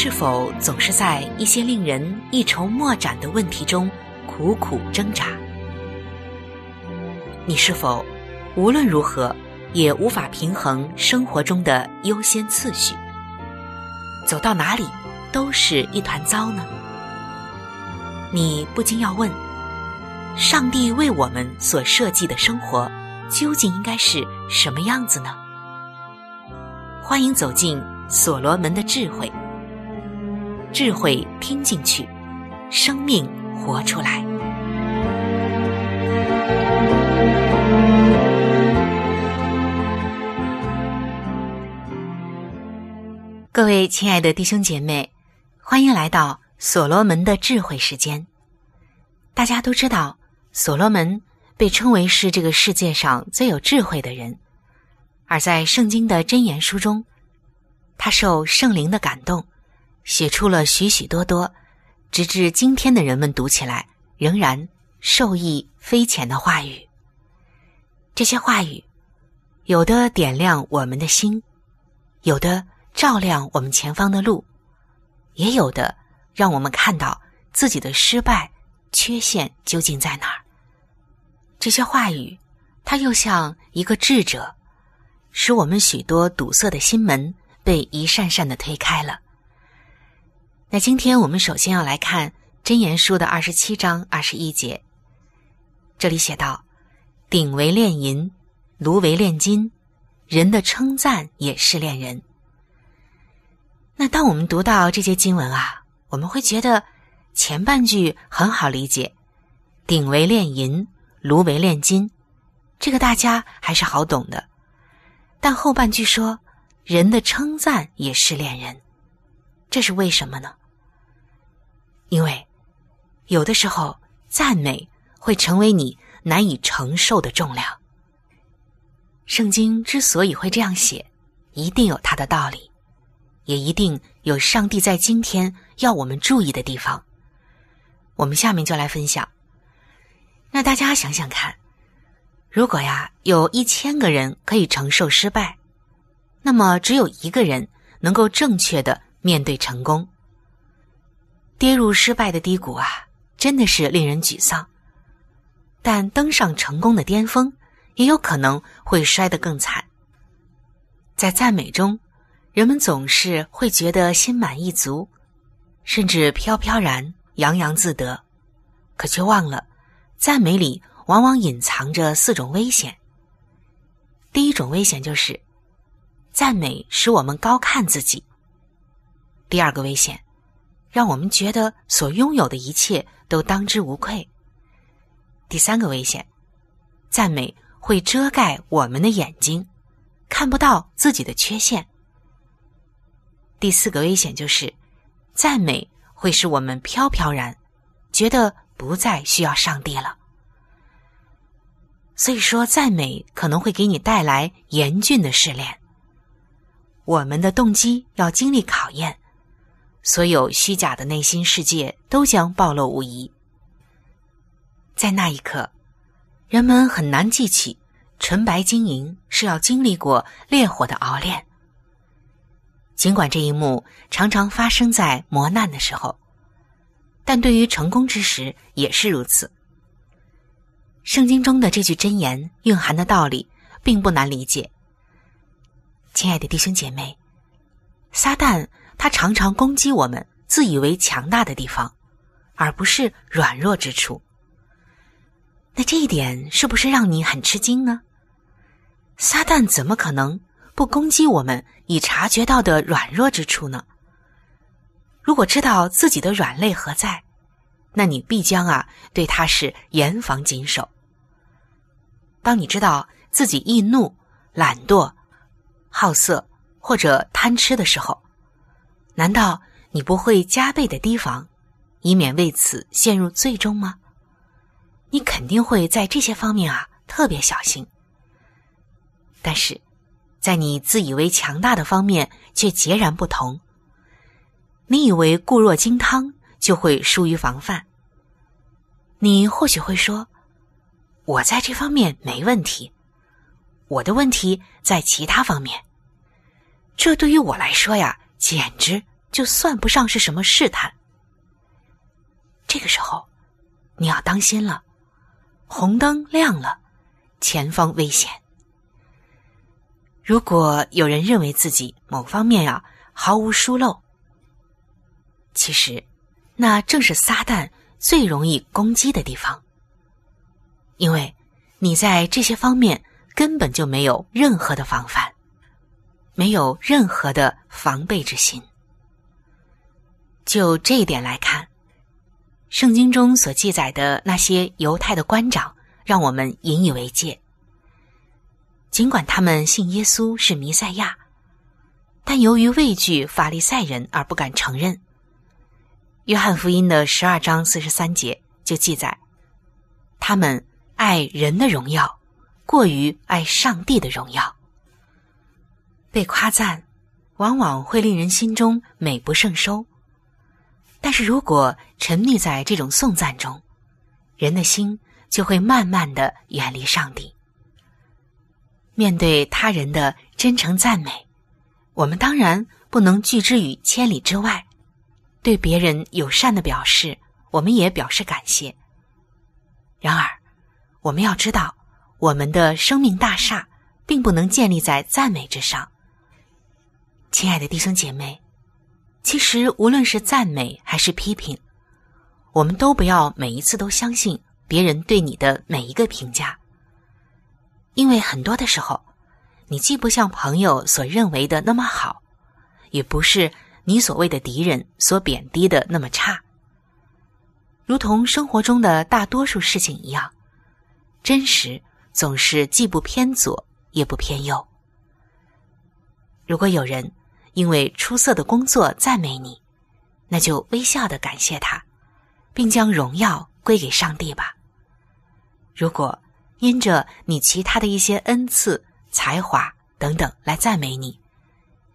是否总是在一些令人一筹莫展的问题中苦苦挣扎？你是否无论如何也无法平衡生活中的优先次序？走到哪里都是一团糟呢？你不禁要问：上帝为我们所设计的生活究竟应该是什么样子呢？欢迎走进所罗门的智慧。智慧听进去，生命活出来。各位亲爱的弟兄姐妹，欢迎来到所罗门的智慧时间。大家都知道，所罗门被称为是这个世界上最有智慧的人，而在圣经的箴言书中，他受圣灵的感动。写出了许许多多，直至今天的人们读起来仍然受益匪浅的话语。这些话语，有的点亮我们的心，有的照亮我们前方的路，也有的让我们看到自己的失败、缺陷究竟在哪儿。这些话语，它又像一个智者，使我们许多堵塞的心门被一扇扇的推开了。那今天我们首先要来看《箴言书》的二十七章二十一节，这里写道：“鼎为炼银，炉为炼金，人的称赞也是炼人。”那当我们读到这些经文啊，我们会觉得前半句很好理解，“鼎为炼银，炉为炼金”，这个大家还是好懂的。但后半句说：“人的称赞也是炼人。”这是为什么呢？因为有的时候赞美会成为你难以承受的重量。圣经之所以会这样写，一定有它的道理，也一定有上帝在今天要我们注意的地方。我们下面就来分享。那大家想想看，如果呀有一千个人可以承受失败，那么只有一个人能够正确的面对成功。跌入失败的低谷啊，真的是令人沮丧。但登上成功的巅峰，也有可能会摔得更惨。在赞美中，人们总是会觉得心满意足，甚至飘飘然、洋洋自得，可却忘了，赞美里往往隐藏着四种危险。第一种危险就是，赞美使我们高看自己。第二个危险。让我们觉得所拥有的一切都当之无愧。第三个危险，赞美会遮盖我们的眼睛，看不到自己的缺陷。第四个危险就是，赞美会使我们飘飘然，觉得不再需要上帝了。所以说，赞美可能会给你带来严峻的试炼。我们的动机要经历考验，所有虚假的内心世界都将暴露无遗。在那一刻，人们很难记起纯白晶莹是要经历过烈火的熬炼。尽管这一幕常常发生在磨难的时候，但对于成功之时也是如此。圣经中的这句箴言蕴含的道理并不难理解。亲爱的弟兄姐妹，撒旦他常常攻击我们自以为强大的地方，而不是软弱之处。那这一点是不是让你很吃惊呢？撒旦怎么可能不攻击我们已察觉到的软弱之处呢？如果知道自己的软肋何在，那你必将啊对他是严防谨守。当你知道自己易怒、懒惰、好色或者贪吃的时候，难道你不会加倍的提防，以免为此陷入最终吗？你肯定会在这些方面啊特别小心，但是，在你自以为强大的方面却截然不同。你以为固若金汤就会疏于防范。你或许会说：“我在这方面没问题，我的问题在其他方面。”这对于我来说呀，简直就算不上是什么试探。这个时候，你要当心了。红灯亮了，前方危险。如果有人认为自己某方面啊毫无疏漏，其实那正是撒旦最容易攻击的地方，因为你在这些方面根本就没有任何的防范，没有任何的防备之心。就这一点来看。圣经中所记载的那些犹太的官长，让我们引以为戒。尽管他们信耶稣是弥赛亚，但由于畏惧法利赛人而不敢承认。约翰福音的十二章四十三节就记载，他们爱人的荣耀，过于爱上帝的荣耀。被夸赞，往往会令人心中美不胜收。但是如果沉溺在这种颂赞中，人的心就会慢慢的远离上帝。面对他人的真诚赞美，我们当然不能拒之于千里之外。对别人友善的表示，我们也表示感谢。然而，我们要知道，我们的生命大厦并不能建立在赞美之上。亲爱的弟兄姐妹。其实，无论是赞美还是批评，我们都不要每一次都相信别人对你的每一个评价，因为很多的时候，你既不像朋友所认为的那么好，也不是你所谓的敌人所贬低的那么差。如同生活中的大多数事情一样，真实总是既不偏左也不偏右。如果有人，因为出色的工作赞美你，那就微笑的感谢他，并将荣耀归给上帝吧。如果因着你其他的一些恩赐、才华等等来赞美你，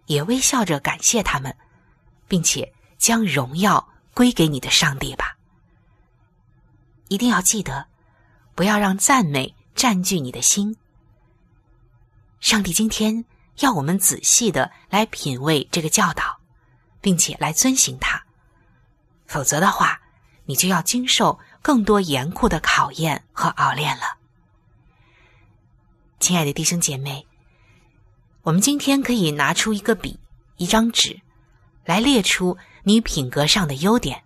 也微笑着感谢他们，并且将荣耀归给你的上帝吧。一定要记得，不要让赞美占据你的心。上帝今天。要我们仔细的来品味这个教导，并且来遵行它，否则的话，你就要经受更多严酷的考验和熬炼了。亲爱的弟兄姐妹，我们今天可以拿出一个笔、一张纸，来列出你品格上的优点，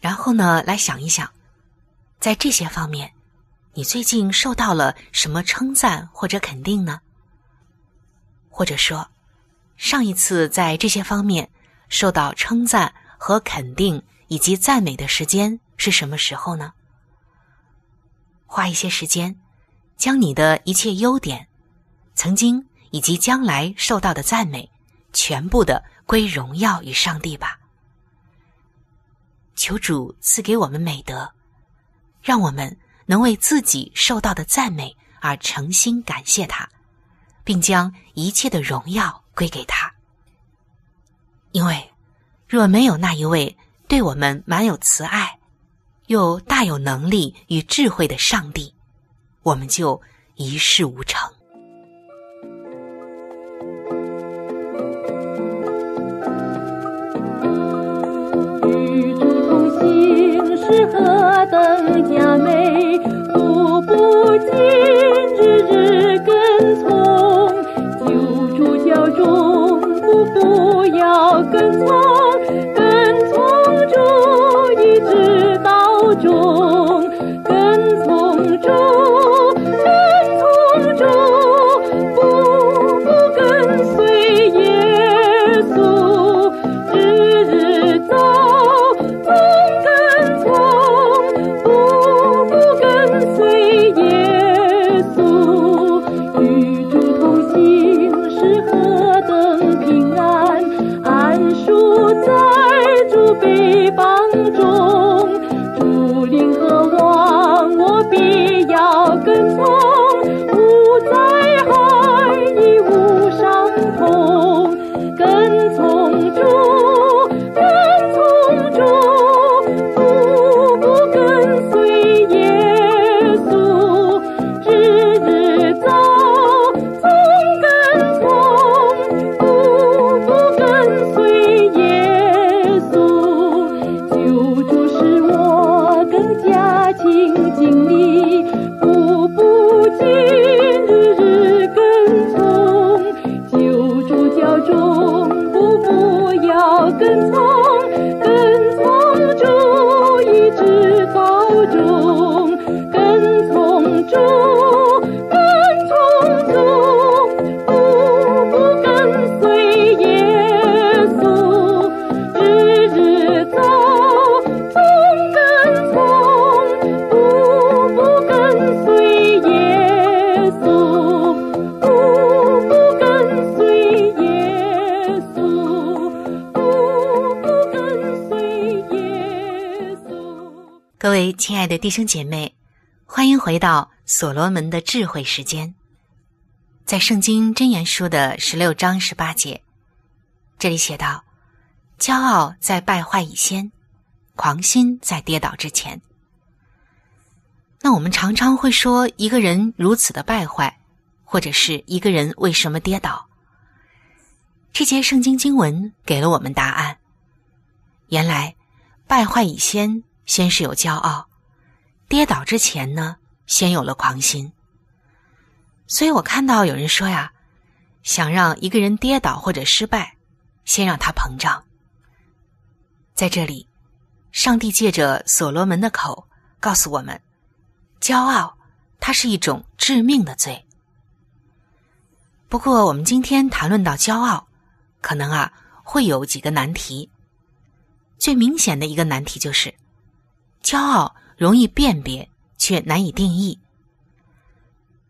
然后呢，来想一想，在这些方面，你最近受到了什么称赞或者肯定呢？或者说，上一次在这些方面受到称赞和肯定以及赞美的时间是什么时候呢？花一些时间，将你的一切优点、曾经以及将来受到的赞美，全部的归荣耀与上帝吧。求主赐给我们美德，让我们能为自己受到的赞美而诚心感谢他。并将一切的荣耀归给他。因为若没有那一位对我们满有慈爱，又大有能力与智慧的上帝，我们就一事无成。与主同行是何等佳美，步步紧，我跟从，弟兄姐妹，欢迎回到所罗门的智慧时间。在圣经箴言书的十六章十八节，这里写道：“骄傲在败坏以先，狂心在跌倒之前。”那我们常常会说一个人如此的败坏，或者是一个人为什么跌倒？这节圣经经文给了我们答案。原来，败坏以先，先是有骄傲；跌倒之前呢，先有了狂心。所以我看到有人说呀，想让一个人跌倒或者失败，先让他膨胀。在这里，上帝借着所罗门的口告诉我们，骄傲它是一种致命的罪。不过，我们今天谈论到骄傲，可能啊会有几个难题。最明显的一个难题就是，骄傲容易辨别，却难以定义。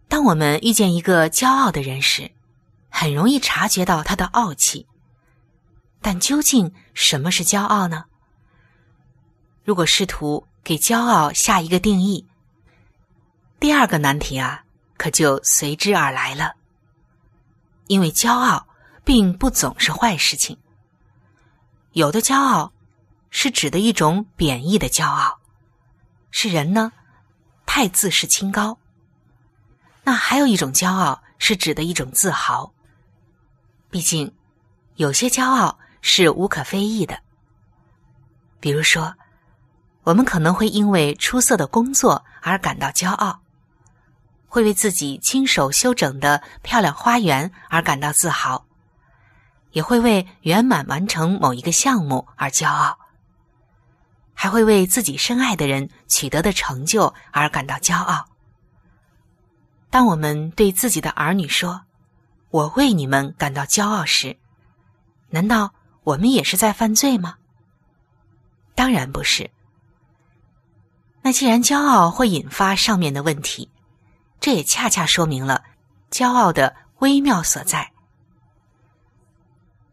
当我们遇见一个骄傲的人时，很容易察觉到他的傲气。但究竟什么是骄傲呢？如果试图给骄傲下一个定义，第二个难题啊，可就随之而来了。因为骄傲并不总是坏事情，有的骄傲是指的一种贬义的骄傲，是人呢太自视清高。那还有一种骄傲是指的一种自豪。毕竟，有些骄傲是无可非议的。比如说，我们可能会因为出色的工作而感到骄傲，会为自己亲手修整的漂亮花园而感到自豪，也会为圆满完成某一个项目而骄傲，还会为自己深爱的人取得的成就而感到骄傲。当我们对自己的儿女说：“我为你们感到骄傲”时，难道我们也是在犯罪吗？当然不是。那既然骄傲会引发上面的问题，这也恰恰说明了骄傲的微妙所在。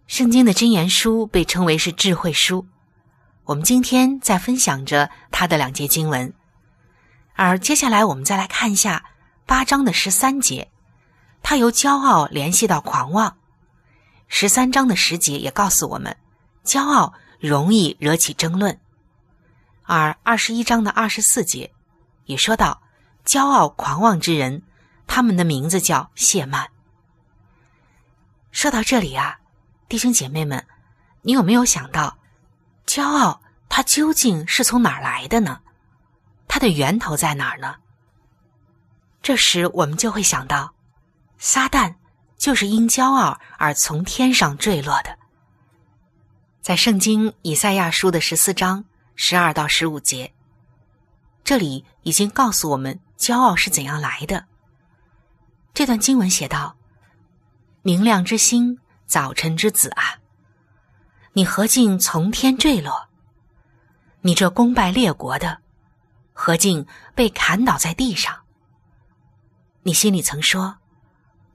圣经的箴言书被称为是智慧书，我们今天在分享着他的两节经文，而接下来我们再来看一下。八章的十三节，它由骄傲联系到狂妄。十三章的十节也告诉我们，骄傲容易惹起争论。而二十一章的二十四节也说到，骄傲狂妄之人，他们的名字叫谢曼。说到这里啊，弟兄姐妹们，你有没有想到，骄傲它究竟是从哪儿来的呢？它的源头在哪儿呢？这时我们就会想到，撒旦就是因骄傲而从天上坠落的。在圣经以赛亚书的十四章十二到十五节，这里已经告诉我们骄傲是怎样来的。这段经文写道：“明亮之星，早晨之子啊，你何竟从天坠落？你这功败列国的！”何竟被砍倒在地上？你心里曾说：“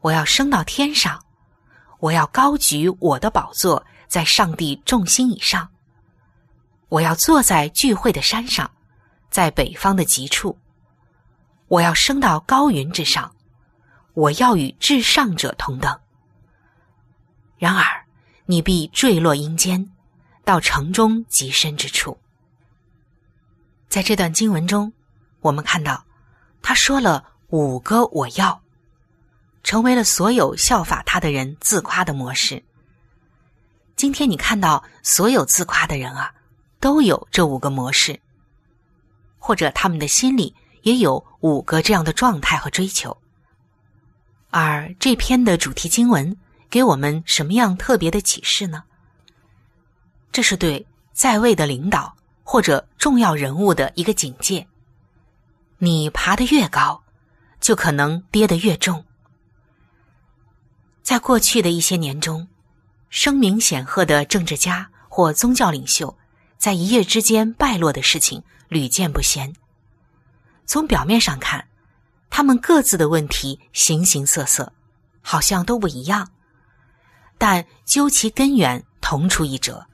我要升到天上，我要高举我的宝座在上帝众星以上。我要坐在聚会的山上，在北方的极处。我要升到高云之上，我要与至上者同等。然而，你必坠落阴间，到城中极深之处。”在这段经文中，我们看到他说了五个“我要”，成为了所有效法他的人自夸的模式。今天你看到所有自夸的人啊，都有这五个模式，或者他们的心里也有五个这样的状态和追求。而这篇的主题经文给我们什么样特别的启示呢？这是对在位的领导。或者重要人物的一个警戒，你爬得越高，就可能跌得越重。在过去的一些年中，声名显赫的政治家或宗教领袖，在一夜之间败落的事情屡见不鲜。从表面上看，他们各自的问题形形色色，好像都不一样，但究其根源，同出一辙，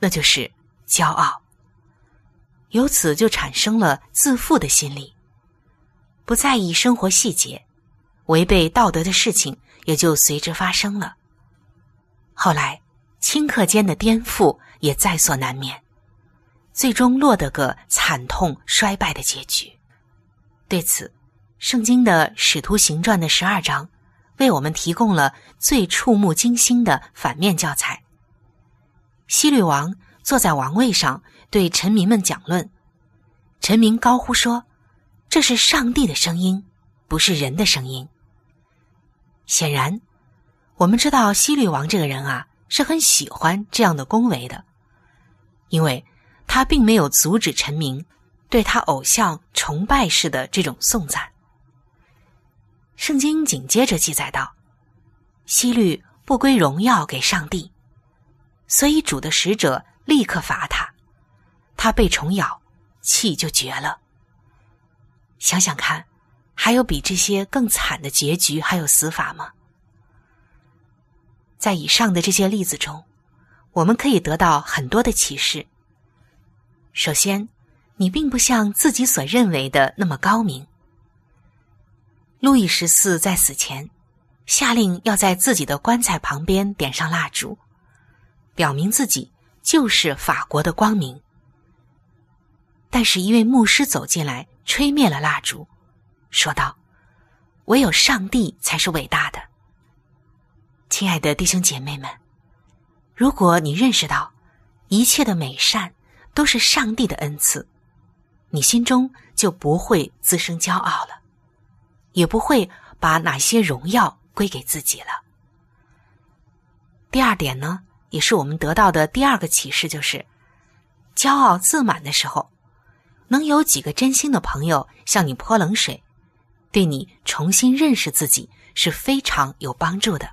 那就是骄傲。由此就产生了自负的心理，不在意生活细节，违背道德的事情也就随之发生了。后来，顷刻间的颠覆也在所难免，最终落得个惨痛衰败的结局。对此，圣经的《使徒行传》的十二章为我们提供了最触目惊心的反面教材。希律王坐在王位上。对臣民们讲论，臣民高呼说：“这是上帝的声音，不是人的声音。”显然，我们知道西律王这个人啊是很喜欢这样的恭维的，因为他并没有阻止臣民对他偶像崇拜式的这种颂赞。圣经紧接着记载道：“希律不归荣耀给上帝，所以主的使者立刻罚他。”他被虫咬，气就绝了。想想看，还有比这些更惨的结局还有死法吗？在以上的这些例子中，我们可以得到很多的启示。首先，你并不像自己所认为的那么高明。路易十四在死前下令要在自己的棺材旁边点上蜡烛，表明自己就是法国的光明。但是，一位牧师走进来，吹灭了蜡烛，说道：“唯有上帝才是伟大的。”亲爱的弟兄姐妹们，如果你认识到一切的美善都是上帝的恩赐，你心中就不会滋生骄傲了，也不会把哪些荣耀归给自己了。第二点呢，也是我们得到的第二个启示，就是骄傲自满的时候。能有几个真心的朋友向你泼冷水，对你重新认识自己是非常有帮助的。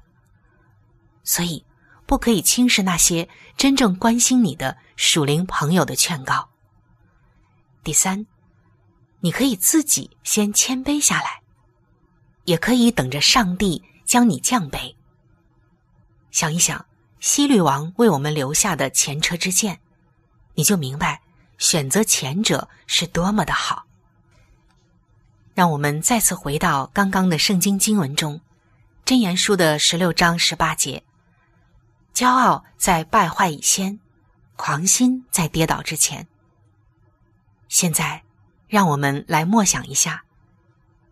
所以，不可以轻视那些真正关心你的属灵朋友的劝告。第三，你可以自己先谦卑下来，也可以等着上帝将你降卑。想一想西律王为我们留下的前车之鉴，你就明白。选择前者是多么的好。让我们再次回到刚刚的圣经经文中，箴言书的十六章十八节：“骄傲在败坏以先，狂心在跌倒之前。”现在，让我们来默想一下，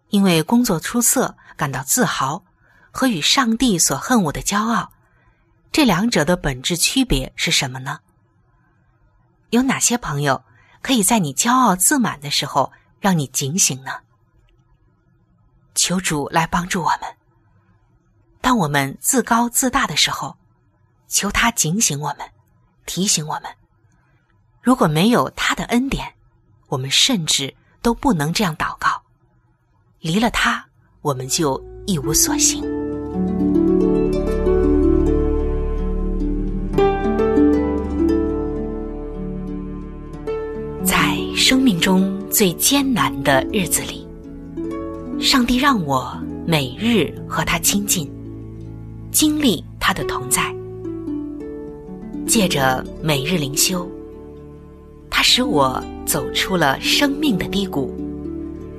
因为工作出色感到自豪，和与上帝所恨恶的骄傲，这两者的本质区别是什么呢？有哪些朋友可以在你骄傲自满的时候让你警醒呢？求主来帮助我们。当我们自高自大的时候，求他警醒我们，提醒我们。如果没有他的恩典，我们甚至都不能这样祷告。离了他，我们就一无所行。在生命中最艰难的日子里，上帝让我每日和他亲近。经历他的同在，借着每日灵修，他使我走出了生命的低谷，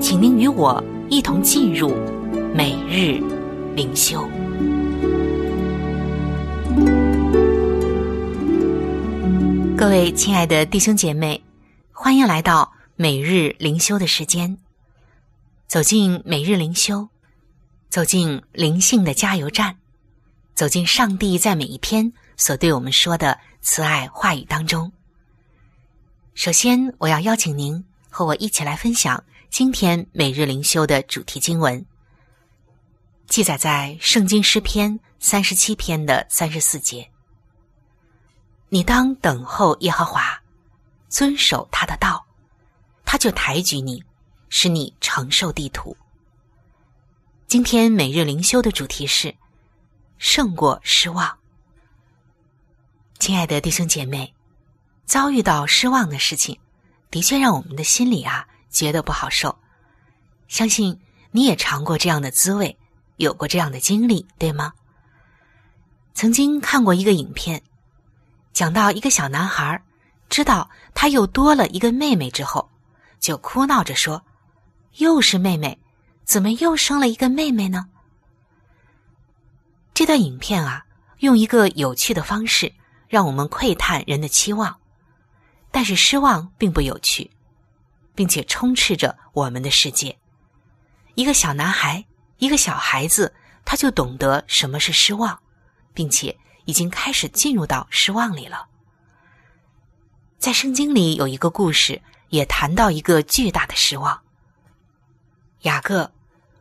请您与我一同进入每日灵修。各位亲爱的弟兄姐妹，欢迎来到每日灵修的时间。走进每日灵修，走进灵性的加油站，走进上帝在每一天。所对我们说的慈爱话语当中，首先我要邀请您和我一起来分享今天每日灵修的主题经文，记载在圣经诗篇三十七篇的三十四节。你当等候耶和华，遵守他的道，他就抬举你，使你承受地土。今天每日灵修的主题是胜过失望。亲爱的弟兄姐妹，遭遇到失望的事情，的确让我们的心里啊觉得不好受。相信你也尝过这样的滋味，有过这样的经历，对吗？曾经看过一个影片，讲到一个小男孩知道他又多了一个妹妹之后，就哭闹着说：“又是妹妹，怎么又生了一个妹妹呢？”这段影片啊，用一个有趣的方式。让我们窥探人的期望，但是失望并不有趣，并且充斥着我们的世界。一个小男孩，一个小孩子，他就懂得什么是失望，并且已经开始进入到失望里了。在圣经里有一个故事，也谈到一个巨大的失望。雅各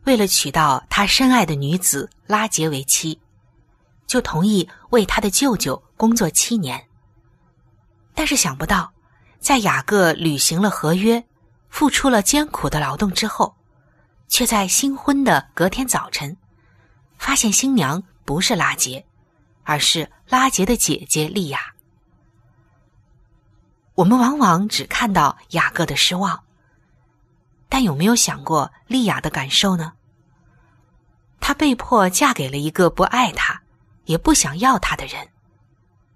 为了娶到他深爱的女子拉结为妻。就同意为他的舅舅工作七年，但是想不到，在雅各履行了合约、付出了艰苦的劳动之后，却在新婚的隔天早晨，发现新娘不是拉杰，而是拉杰的姐姐莉亚。我们往往只看到雅各的失望，但有没有想过莉亚的感受呢？她被迫嫁给了一个不爱她。也不想要她的人，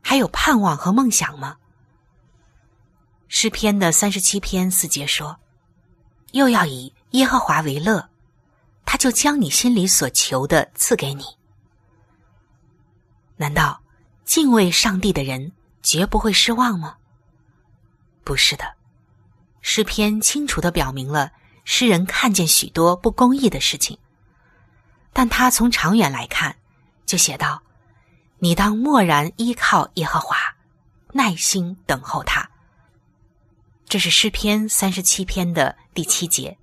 还有盼望和梦想吗？诗篇的三十七篇四节说：“又要以耶和华为乐，他就将你心里所求的赐给你。”难道敬畏上帝的人绝不会失望吗？不是的，诗篇清楚的表明了诗人看见许多不公义的事情，但他从长远来看，就写道。你当默然依靠耶和华，耐心等候他。这是诗篇三十七篇的第七节。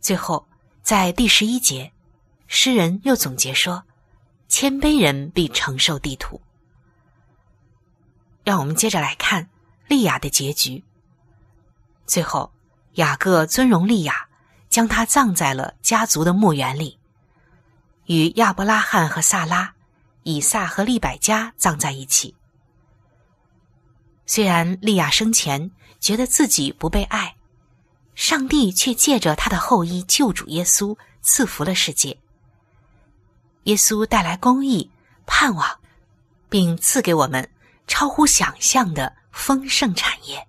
最后，在第十一节，诗人又总结说：“谦卑人必承受地土。”让我们接着来看利亚的结局。最后，雅各尊荣利亚，将她葬在了家族的墓园里。与亚伯拉罕和萨拉、以撒和利百加葬在一起。虽然利亚生前觉得自己不被爱，上帝却借着他的后裔救主耶稣赐福了世界。耶稣带来公义、盼望，并赐给我们超乎想象的丰盛产业。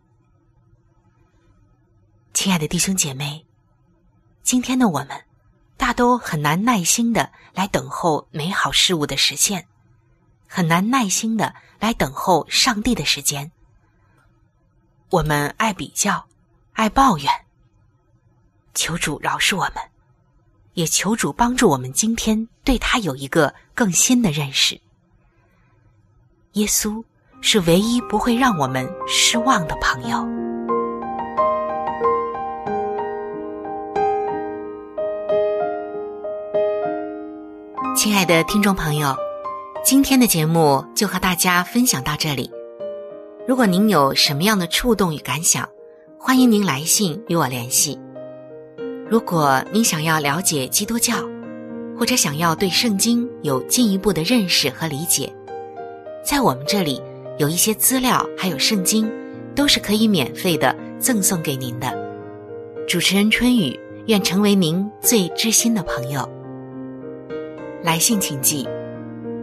亲爱的弟兄姐妹，今天的我们大都很难耐心的来等候美好事物的实现，很难耐心的来等候上帝的时间。我们爱比较，爱抱怨。求主饶恕我们，也求主帮助我们今天对他有一个更新的认识。耶稣是唯一不会让我们失望的朋友。亲爱的听众朋友，今天的节目就和大家分享到这里。如果您有什么样的触动与感想，欢迎您来信与我联系。如果您想要了解基督教，或者想要对圣经有进一步的认识和理解，在我们这里有一些资料，还有圣经，都是可以免费的赠送给您的。主持人春雨愿成为您最知心的朋友。来信请寄：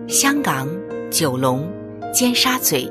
香港九龙尖沙咀。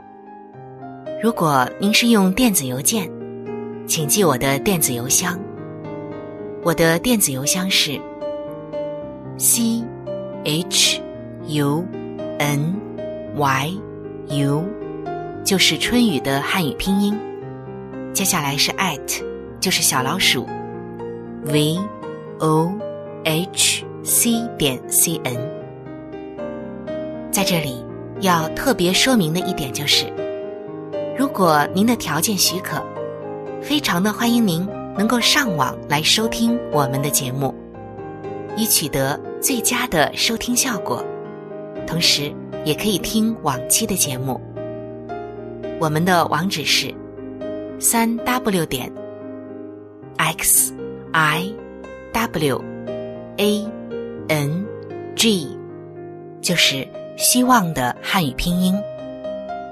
如果您是用电子邮件，请记我的电子邮箱。我的电子邮箱是 c h u n y u，就是春雨的汉语拼音。接下来是 at，就是小老鼠 v o h c 点 c n。在这里要特别说明的一点就是。如果您的条件许可，非常的欢迎您能够上网来收听我们的节目，以取得最佳的收听效果。同时，也可以听往期的节目。我们的网址是三 w 点 x i w a n g，就是希望的汉语拼音。